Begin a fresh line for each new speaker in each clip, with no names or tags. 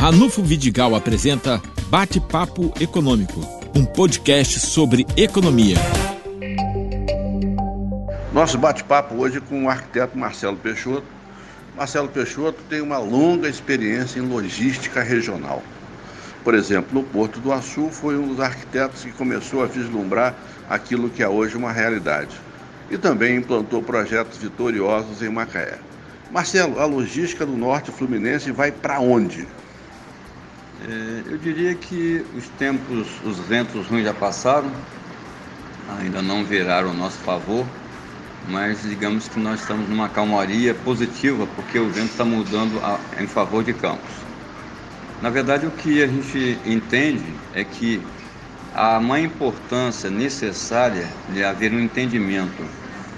Ranulfo Vidigal apresenta Bate-Papo Econômico, um podcast sobre economia.
Nosso bate-papo hoje é com o arquiteto Marcelo Peixoto. Marcelo Peixoto tem uma longa experiência em logística regional. Por exemplo, no Porto do Açu foi um dos arquitetos que começou a vislumbrar aquilo que é hoje uma realidade. E também implantou projetos vitoriosos em Macaé. Marcelo, a logística do Norte Fluminense vai para onde?
É, eu diria que os tempos, os ventos ruins já passaram, ainda não viraram ao nosso favor, mas digamos que nós estamos numa calmaria positiva porque o vento está mudando a, em favor de Campos. Na verdade, o que a gente entende é que há uma importância necessária de haver um entendimento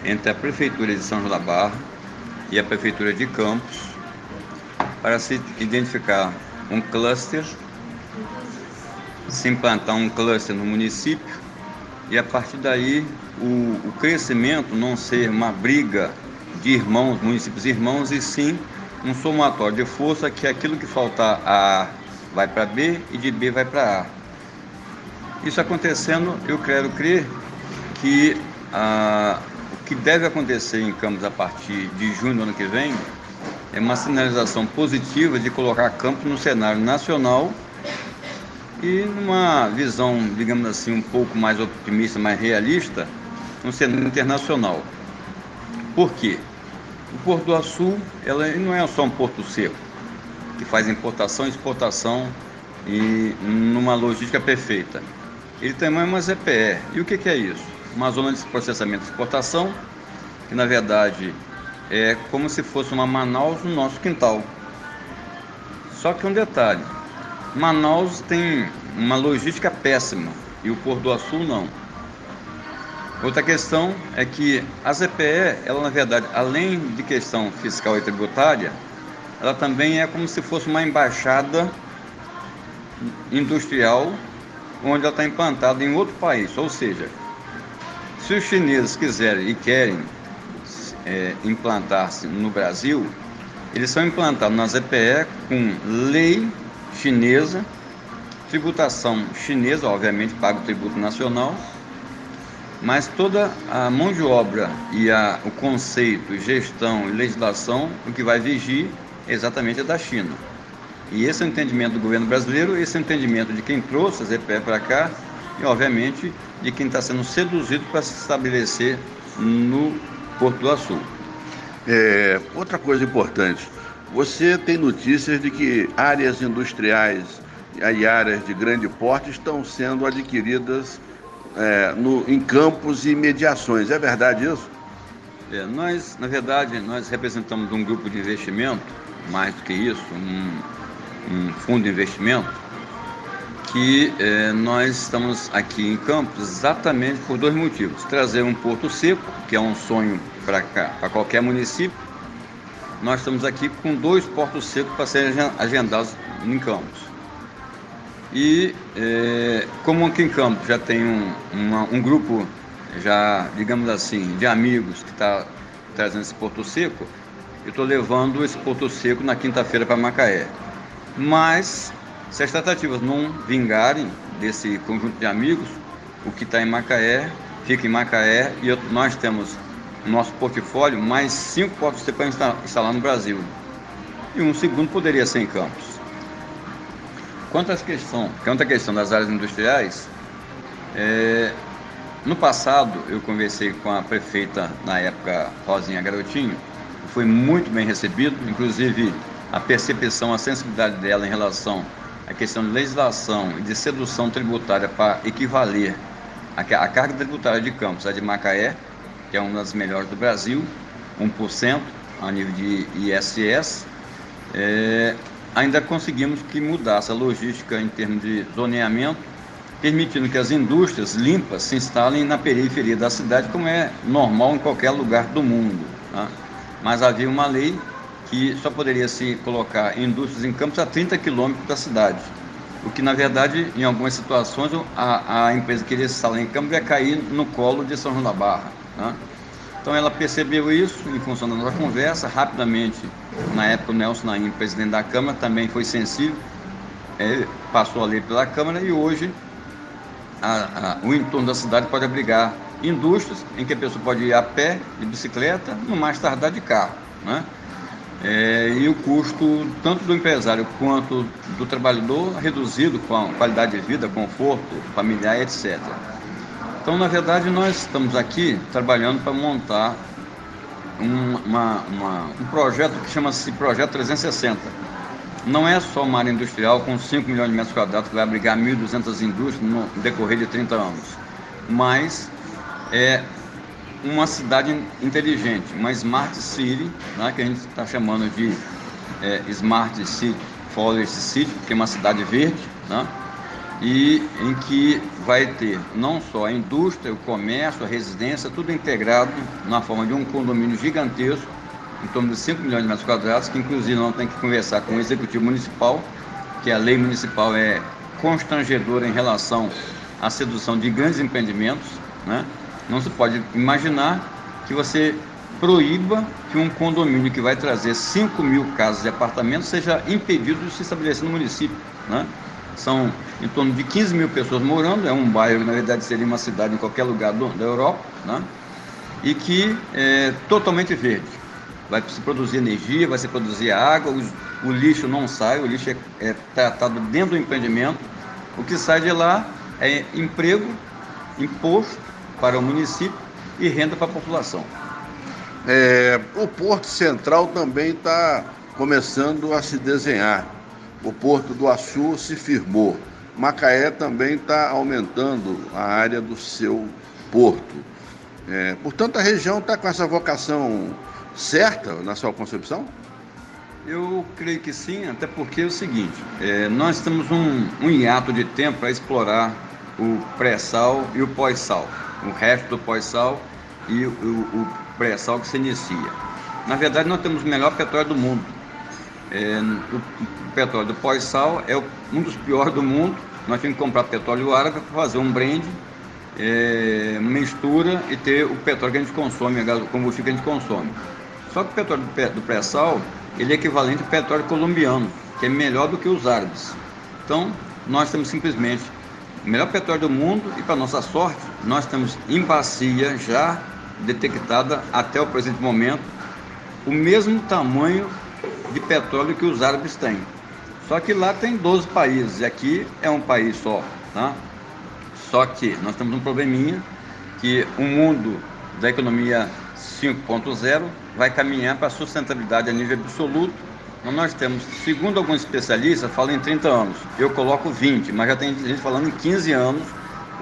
entre a Prefeitura de São João da Barra e a Prefeitura de Campos para se identificar um cluster, se implantar um cluster no município e a partir daí o, o crescimento não ser uma briga de irmãos, municípios irmãos, e sim um somatório de força que aquilo que faltar a A vai para B e de B vai para A. Isso acontecendo, eu quero crer que ah, o que deve acontecer em Campos a partir de junho do ano que vem é uma sinalização positiva de colocar Campos no cenário nacional e numa visão, digamos assim, um pouco mais otimista, mais realista, no cenário internacional. Por quê? O Porto do Açu ela não é só um porto seco, que faz importação e exportação e numa logística perfeita. Ele também é uma ZPE. E o que, que é isso? Uma zona de processamento e exportação, que na verdade é como se fosse uma Manaus no nosso quintal. Só que um detalhe, Manaus tem uma logística péssima e o Porto do Açu não. Outra questão é que a ZPE, ela na verdade, além de questão fiscal e tributária, ela também é como se fosse uma embaixada industrial onde ela está implantada em outro país. Ou seja, se os chineses quiserem e querem é, implantar-se no Brasil, eles são implantados na ZPE com lei chinesa, tributação chinesa, obviamente paga o tributo nacional, mas toda a mão de obra e a, o conceito, gestão e legislação, o que vai vigir exatamente é da China. E esse é o entendimento do governo brasileiro, esse é o entendimento de quem trouxe a ZPE para cá e, obviamente, de quem está sendo seduzido para se estabelecer no Porto Açu.
É, outra coisa importante, você tem notícias de que áreas industriais e áreas de grande porte estão sendo adquiridas é, no, em campos e mediações. É verdade isso?
É, nós, na verdade, nós representamos um grupo de investimento mais do que isso, um, um fundo de investimento, que é, nós estamos aqui em Campos exatamente por dois motivos. Trazer um porto seco, que é um sonho para qualquer município. Nós estamos aqui com dois portos secos para serem agendados em Campos. E é, como aqui em Campos já tem um, uma, um grupo, já digamos assim, de amigos que está trazendo esse porto seco, eu estou levando esse Porto Seco na quinta-feira para Macaé. Mas, se as tratativas não vingarem desse conjunto de amigos, o que está em Macaé fica em Macaé e eu, nós temos no nosso portfólio mais cinco portos para instalar no Brasil. E um segundo poderia ser em Campos. Quanto à questão, quanto à questão das áreas industriais, é, no passado eu conversei com a prefeita, na época Rosinha Garotinho, foi muito bem recebido, inclusive a percepção, a sensibilidade dela em relação à questão de legislação e de sedução tributária para equivaler a, carga tributária de Campos, a de Macaé, que é uma das melhores do Brasil, 1% a nível de ISS, é, ainda conseguimos que mudasse a logística em termos de zoneamento, permitindo que as indústrias limpas se instalem na periferia da cidade, como é normal em qualquer lugar do mundo. Tá? mas havia uma lei que só poderia se colocar indústrias em campos a 30 quilômetros da cidade. O que, na verdade, em algumas situações, a, a empresa que queria se instalar em campos ia cair no colo de São João da Barra. Né? Então ela percebeu isso em função da nossa conversa, rapidamente, na época o Nelson Naim, presidente da Câmara, também foi sensível é, passou a lei pela Câmara e hoje a, a, o entorno da cidade pode abrigar indústrias em que a pessoa pode ir a pé, de bicicleta, no mais tardar de carro. Né? É, e o custo, tanto do empresário quanto do trabalhador, reduzido com a qualidade de vida, conforto familiar, etc. Então, na verdade, nós estamos aqui trabalhando para montar um, uma, uma, um projeto que chama-se Projeto 360. Não é só uma área industrial com 5 milhões de metros quadrados que vai abrigar 1.200 indústrias no decorrer de 30 anos, mas é uma cidade inteligente, uma smart city, né, que a gente está chamando de é, smart city, forest city, que é uma cidade verde, né, e em que vai ter não só a indústria, o comércio, a residência, tudo integrado na forma de um condomínio gigantesco, em torno de 5 milhões de metros quadrados, que inclusive não tem que conversar com o executivo municipal, que a lei municipal é constrangedora em relação à sedução de grandes empreendimentos, né? Não se pode imaginar que você proíba que um condomínio que vai trazer 5 mil casas de apartamentos seja impedido de se estabelecer no município. Né? São em torno de 15 mil pessoas morando, é um bairro na verdade seria uma cidade em qualquer lugar do, da Europa, né? e que é totalmente verde. Vai se produzir energia, vai se produzir água, o, o lixo não sai, o lixo é, é tratado dentro do empreendimento. O que sai de lá é emprego, imposto para o município e renda para a população.
É, o Porto Central também está começando a se desenhar. O Porto do Açu se firmou. Macaé também está aumentando a área do seu porto. É, portanto, a região está com essa vocação certa na sua concepção?
Eu creio que sim, até porque é o seguinte: é, nós temos um, um hiato de tempo para explorar o pré-sal e o pós-sal o resto do pós-sal e o, o pré-sal que se inicia. Na verdade, nós temos o melhor petróleo do mundo. É, o, petróleo do pós-sal é um dos piores do mundo. Nós temos que comprar petróleo árabe para fazer um blend, é, mistura e ter o petróleo que a gente consome, o combustível que a gente consome. Só que o petróleo do pré-sal ele é equivalente ao petróleo colombiano, que é melhor do que os árabes. Então, nós temos simplesmente o melhor petróleo do mundo e, para nossa sorte, nós temos em bacia já detectada até o presente momento o mesmo tamanho de petróleo que os árabes têm. Só que lá tem 12 países e aqui é um país só, tá? Só que nós temos um probleminha que o mundo da economia 5.0 vai caminhar para a sustentabilidade a nível absoluto então, nós temos, segundo alguns especialistas, falam em 30 anos. Eu coloco 20, mas já tem gente falando em 15 anos,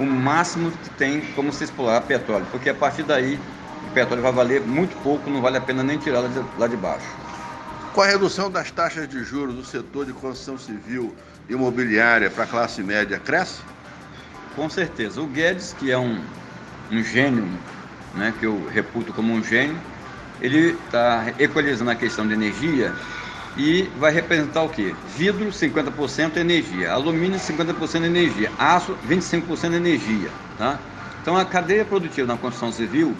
o máximo que tem como se explorar petróleo, porque a partir daí o petróleo vai valer muito pouco, não vale a pena nem tirar lá de baixo.
Com a redução das taxas de juros do setor de construção civil e imobiliária para a classe média, cresce?
Com certeza. O Guedes, que é um, um gênio, né, que eu reputo como um gênio, ele está equalizando a questão de energia e vai representar o quê? Vidro 50% energia, alumínio 50% energia, aço 25% energia, tá? Então a cadeia produtiva na construção civil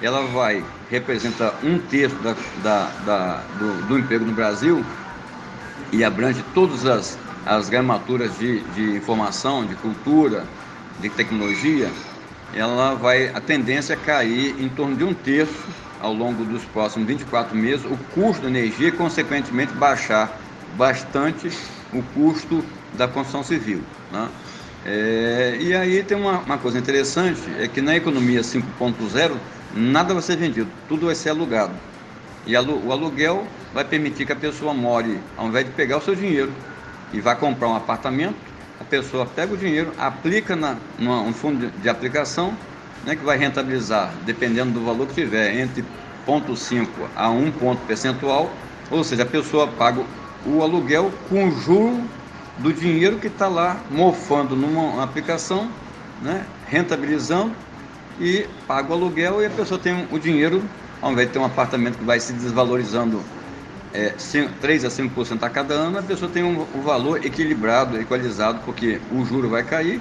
ela vai representar um terço da, da, da do, do, emprego no Brasil e abrange todas as, as gramaturas de, de informação, de cultura, de tecnologia, ela vai, a tendência é cair em torno de um terço ao longo dos próximos 24 meses o custo da energia e, consequentemente, baixar bastante o custo da construção civil. Né? É, e aí tem uma, uma, coisa interessante, é que na economia 5.0 nada vai ser vendido, tudo vai ser alugado. E o aluguel vai permitir que a pessoa more, ao invés de pegar o seu dinheiro e vá comprar um apartamento, a pessoa pega o dinheiro, aplica na, num fundo de aplicação né, que vai rentabilizar, dependendo do valor que tiver, entre 0,5 a 1 ponto percentual, ou seja, a pessoa paga o aluguel com juro do dinheiro que está lá mofando numa aplicação, né, rentabilizando e paga o aluguel e a pessoa tem o dinheiro, ao invés de ter um apartamento que vai se desvalorizando é, 3 a 5% a cada ano, a pessoa tem um, um valor equilibrado, equalizado, porque o juro vai cair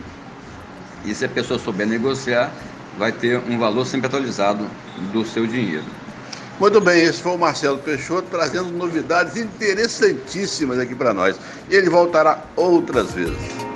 e se a pessoa souber negociar, vai ter um valor sempre atualizado do seu dinheiro.
Muito bem, esse foi o Marcelo Peixoto trazendo novidades interessantíssimas aqui para nós. Ele voltará outras vezes.